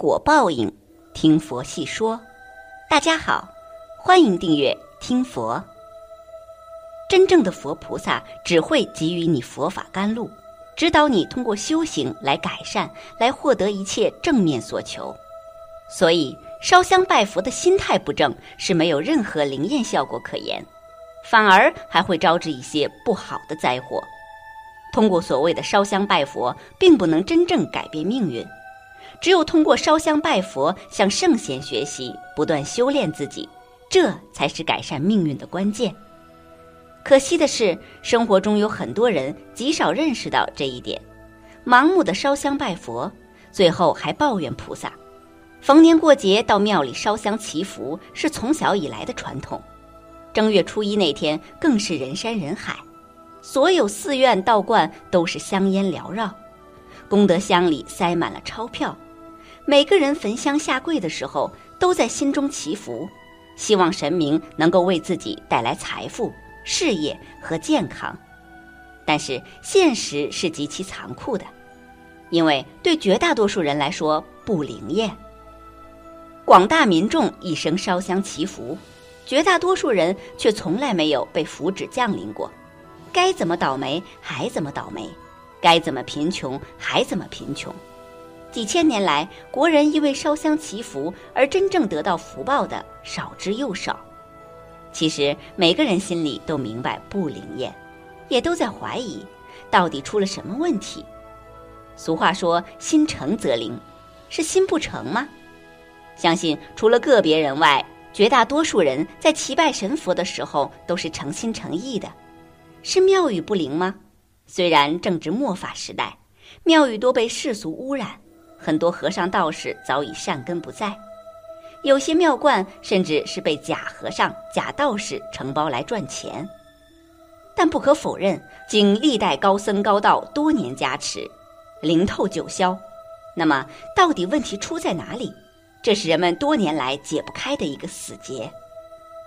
果报应，听佛细说。大家好，欢迎订阅听佛。真正的佛菩萨只会给予你佛法甘露，指导你通过修行来改善，来获得一切正面所求。所以，烧香拜佛的心态不正，是没有任何灵验效果可言，反而还会招致一些不好的灾祸。通过所谓的烧香拜佛，并不能真正改变命运。只有通过烧香拜佛，向圣贤学习，不断修炼自己，这才是改善命运的关键。可惜的是，生活中有很多人极少认识到这一点，盲目的烧香拜佛，最后还抱怨菩萨。逢年过节到庙里烧香祈福是从小以来的传统，正月初一那天更是人山人海，所有寺院道观都是香烟缭绕，功德箱里塞满了钞票。每个人焚香下跪的时候，都在心中祈福，希望神明能够为自己带来财富、事业和健康。但是现实是极其残酷的，因为对绝大多数人来说不灵验。广大民众一生烧香祈福，绝大多数人却从来没有被福祉降临过。该怎么倒霉还怎么倒霉，该怎么贫穷还怎么贫穷。几千年来，国人因为烧香祈福而真正得到福报的少之又少。其实每个人心里都明白不灵验，也都在怀疑，到底出了什么问题。俗话说“心诚则灵”，是心不诚吗？相信除了个别人外，绝大多数人在祈拜神佛的时候都是诚心诚意的。是庙宇不灵吗？虽然正值末法时代，庙宇多被世俗污染。很多和尚道士早已善根不在，有些庙观甚至是被假和尚、假道士承包来赚钱。但不可否认，经历代高僧高道多年加持，灵透九霄。那么，到底问题出在哪里？这是人们多年来解不开的一个死结。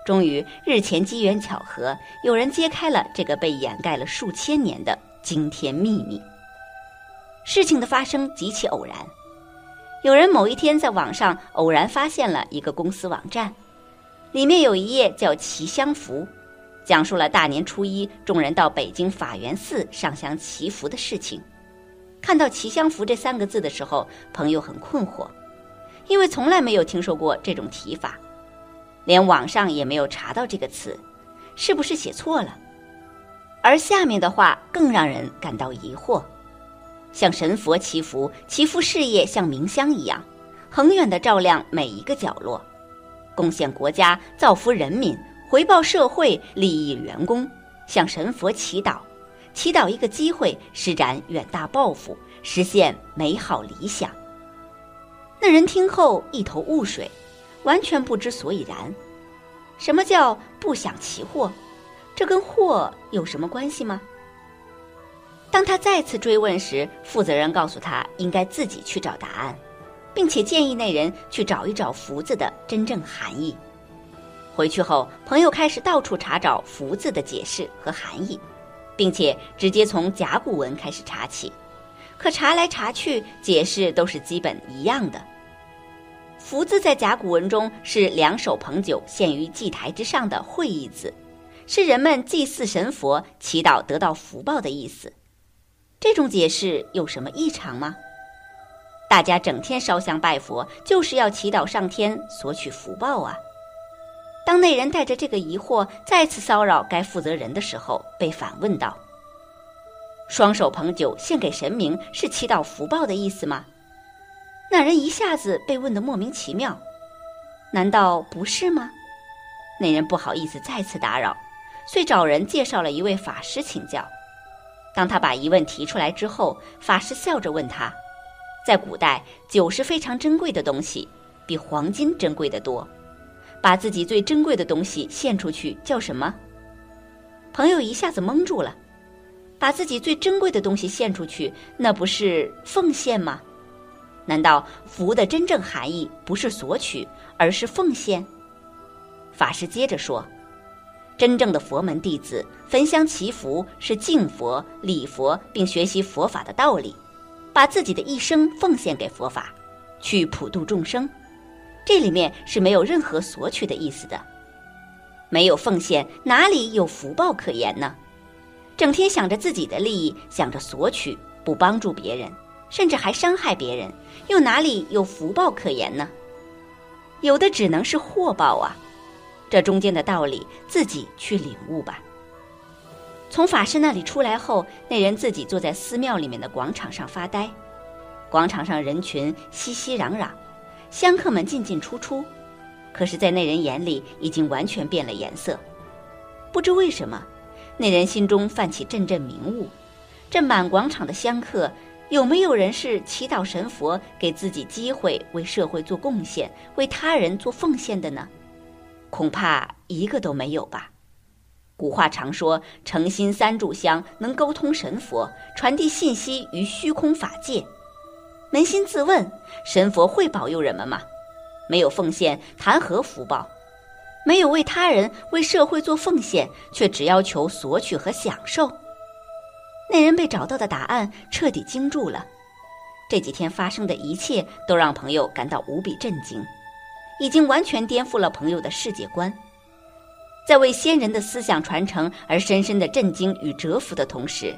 终于，日前机缘巧合，有人揭开了这个被掩盖了数千年的惊天秘密。事情的发生极其偶然。有人某一天在网上偶然发现了一个公司网站，里面有一页叫《祈香符》，讲述了大年初一众人到北京法源寺上香祈福的事情。看到“祈香符”这三个字的时候，朋友很困惑，因为从来没有听说过这种提法，连网上也没有查到这个词，是不是写错了？而下面的话更让人感到疑惑。向神佛祈福，祈福事业像明香一样，恒远的照亮每一个角落，贡献国家，造福人民，回报社会，利益员工。向神佛祈祷，祈祷一个机会，施展远大抱负，实现美好理想。那人听后一头雾水，完全不知所以然。什么叫不想起祸？这跟祸有什么关系吗？当他再次追问时，负责人告诉他应该自己去找答案，并且建议那人去找一找“福”字的真正含义。回去后，朋友开始到处查找“福”字的解释和含义，并且直接从甲骨文开始查起。可查来查去，解释都是基本一样的。“福”字在甲骨文中是两手捧酒献于祭台之上的会意字，是人们祭祀神佛、祈祷得到福报的意思。这种解释有什么异常吗？大家整天烧香拜佛，就是要祈祷上天索取福报啊！当那人带着这个疑惑再次骚扰该负责人的时候，被反问道：“双手捧酒献给神明，是祈祷福报的意思吗？”那人一下子被问得莫名其妙，难道不是吗？那人不好意思再次打扰，遂找人介绍了一位法师请教。当他把疑问提出来之后，法师笑着问他：“在古代，酒是非常珍贵的东西，比黄金珍贵的多。把自己最珍贵的东西献出去叫什么？”朋友一下子懵住了。把自己最珍贵的东西献出去，那不是奉献吗？难道福的真正含义不是索取，而是奉献？法师接着说。真正的佛门弟子焚香祈福是敬佛、礼佛，并学习佛法的道理，把自己的一生奉献给佛法，去普度众生。这里面是没有任何索取的意思的。没有奉献，哪里有福报可言呢？整天想着自己的利益，想着索取，不帮助别人，甚至还伤害别人，又哪里有福报可言呢？有的只能是祸报啊！这中间的道理，自己去领悟吧。从法师那里出来后，那人自己坐在寺庙里面的广场上发呆。广场上人群熙熙攘攘，香客们进进出出，可是，在那人眼里已经完全变了颜色。不知为什么，那人心中泛起阵阵明悟：这满广场的香客，有没有人是祈祷神佛给自己机会，为社会做贡献，为他人做奉献的呢？恐怕一个都没有吧。古话常说“诚心三炷香，能沟通神佛，传递信息于虚空法界”。扪心自问，神佛会保佑人们吗？没有奉献，谈何福报？没有为他人、为社会做奉献，却只要求索取和享受。那人被找到的答案彻底惊住了。这几天发生的一切，都让朋友感到无比震惊。已经完全颠覆了朋友的世界观，在为先人的思想传承而深深的震惊与折服的同时，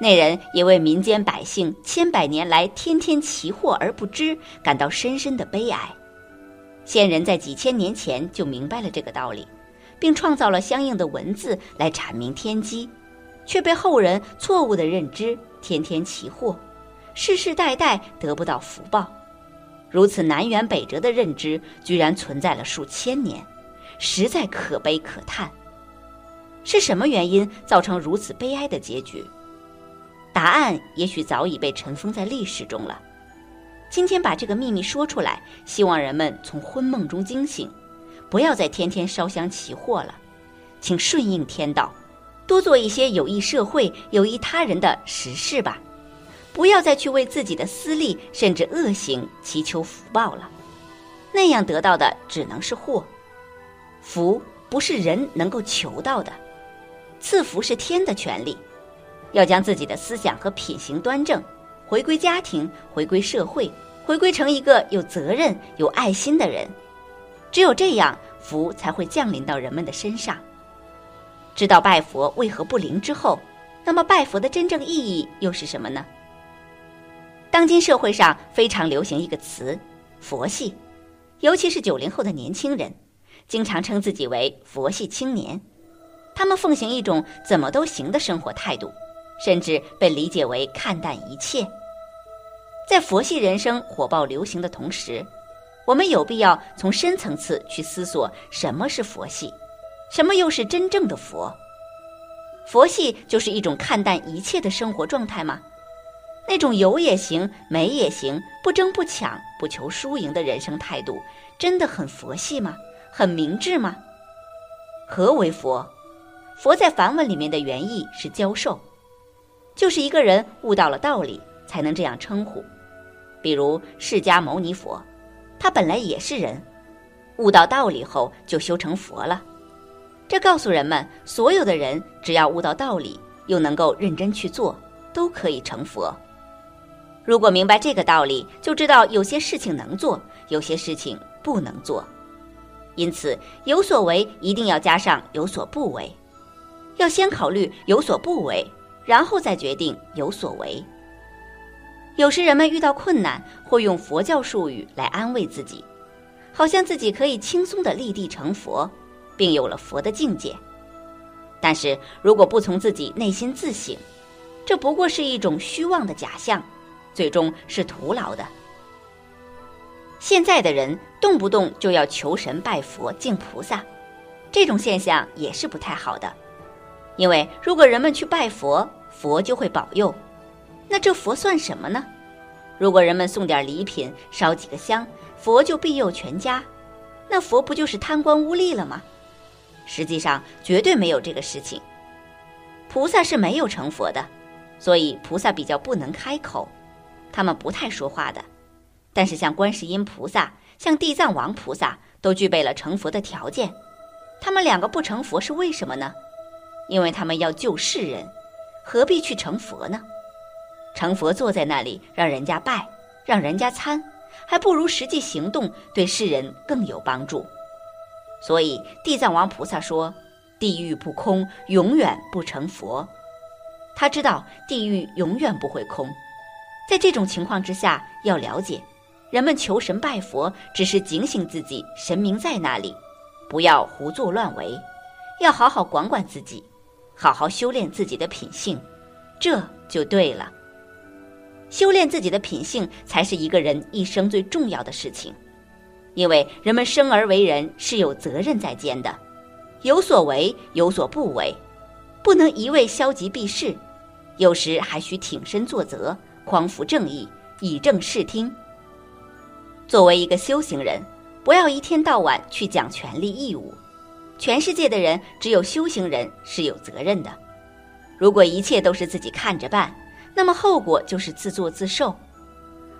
那人也为民间百姓千百年来天天奇祸而不知感到深深的悲哀。先人在几千年前就明白了这个道理，并创造了相应的文字来阐明天机，却被后人错误的认知，天天奇祸，世世代代得不到福报。如此南辕北辙的认知，居然存在了数千年，实在可悲可叹。是什么原因造成如此悲哀的结局？答案也许早已被尘封在历史中了。今天把这个秘密说出来，希望人们从昏梦中惊醒，不要再天天烧香祈祸了，请顺应天道，多做一些有益社会、有益他人的实事吧。不要再去为自己的私利甚至恶行祈求福报了，那样得到的只能是祸。福不是人能够求到的，赐福是天的权利。要将自己的思想和品行端正，回归家庭，回归社会，回归成一个有责任、有爱心的人。只有这样，福才会降临到人们的身上。知道拜佛为何不灵之后，那么拜佛的真正意义又是什么呢？当今社会上非常流行一个词“佛系”，尤其是九零后的年轻人，经常称自己为“佛系青年”。他们奉行一种怎么都行的生活态度，甚至被理解为看淡一切。在佛系人生火爆流行的同时，我们有必要从深层次去思索什么是佛系，什么又是真正的佛？佛系就是一种看淡一切的生活状态吗？那种有也行，没也行，不争不抢，不求输赢的人生态度，真的很佛系吗？很明智吗？何为佛？佛在梵文里面的原意是教授，就是一个人悟到了道理，才能这样称呼。比如释迦牟尼佛，他本来也是人，悟到道理后就修成佛了。这告诉人们，所有的人只要悟到道理，又能够认真去做，都可以成佛。如果明白这个道理，就知道有些事情能做，有些事情不能做。因此，有所为一定要加上有所不为，要先考虑有所不为，然后再决定有所为。有时人们遇到困难，会用佛教术语来安慰自己，好像自己可以轻松的立地成佛，并有了佛的境界。但是如果不从自己内心自省，这不过是一种虚妄的假象。最终是徒劳的。现在的人动不动就要求神拜佛敬菩萨，这种现象也是不太好的。因为如果人们去拜佛，佛就会保佑。那这佛算什么呢？如果人们送点礼品，烧几个香，佛就庇佑全家，那佛不就是贪官污吏了吗？实际上绝对没有这个事情。菩萨是没有成佛的，所以菩萨比较不能开口，他们不太说话的。但是像观世音菩萨、像地藏王菩萨都具备了成佛的条件，他们两个不成佛是为什么呢？因为他们要救世人，何必去成佛呢？成佛坐在那里让人家拜，让人家参，还不如实际行动对世人更有帮助。所以地藏王菩萨说：“地狱不空，永远不成佛。”他知道地狱永远不会空。在这种情况之下，要了解，人们求神拜佛只是警醒自己，神明在那里，不要胡作乱为，要好好管管自己，好好修炼自己的品性，这就对了。修炼自己的品性，才是一个人一生最重要的事情。因为人们生而为人是有责任在肩的，有所为有所不为，不能一味消极避世，有时还需挺身作则，匡扶正义，以正视听。作为一个修行人，不要一天到晚去讲权利义务。全世界的人只有修行人是有责任的。如果一切都是自己看着办。那么后果就是自作自受。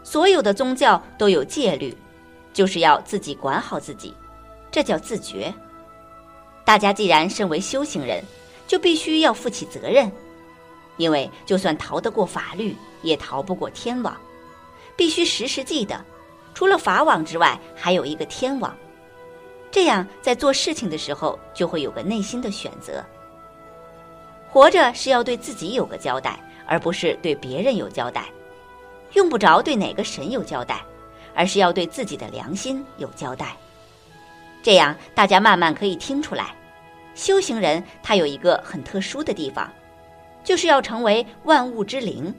所有的宗教都有戒律，就是要自己管好自己，这叫自觉。大家既然身为修行人，就必须要负起责任，因为就算逃得过法律，也逃不过天网。必须时时记得，除了法网之外，还有一个天网。这样在做事情的时候，就会有个内心的选择。活着是要对自己有个交代。而不是对别人有交代，用不着对哪个神有交代，而是要对自己的良心有交代。这样，大家慢慢可以听出来，修行人他有一个很特殊的地方，就是要成为万物之灵。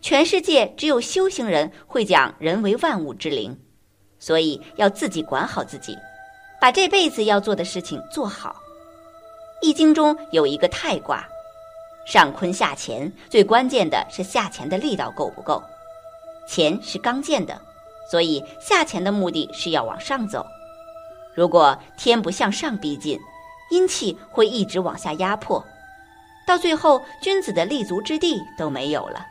全世界只有修行人会讲人为万物之灵，所以要自己管好自己，把这辈子要做的事情做好。易经中有一个太卦。上坤下乾，最关键的是下乾的力道够不够。乾是刚健的，所以下乾的目的是要往上走。如果天不向上逼近，阴气会一直往下压迫，到最后君子的立足之地都没有了。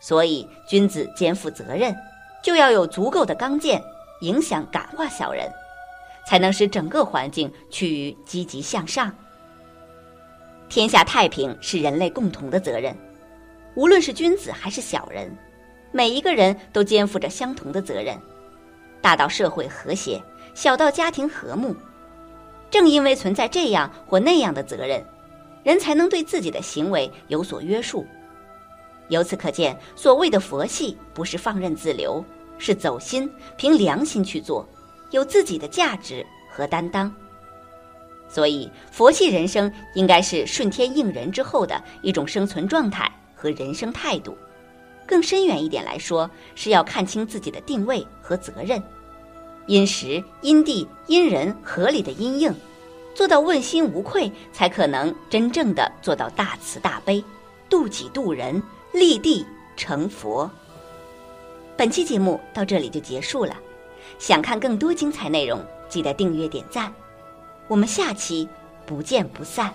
所以君子肩负责任，就要有足够的刚健，影响感化小人，才能使整个环境趋于积极向上。天下太平是人类共同的责任，无论是君子还是小人，每一个人都肩负着相同的责任。大到社会和谐，小到家庭和睦。正因为存在这样或那样的责任，人才能对自己的行为有所约束。由此可见，所谓的佛系不是放任自流，是走心，凭良心去做，有自己的价值和担当。所以，佛系人生应该是顺天应人之后的一种生存状态和人生态度。更深远一点来说，是要看清自己的定位和责任，因时、因地、因人合理的因应，做到问心无愧，才可能真正的做到大慈大悲，度己度人，立地成佛。本期节目到这里就结束了，想看更多精彩内容，记得订阅点赞。我们下期不见不散。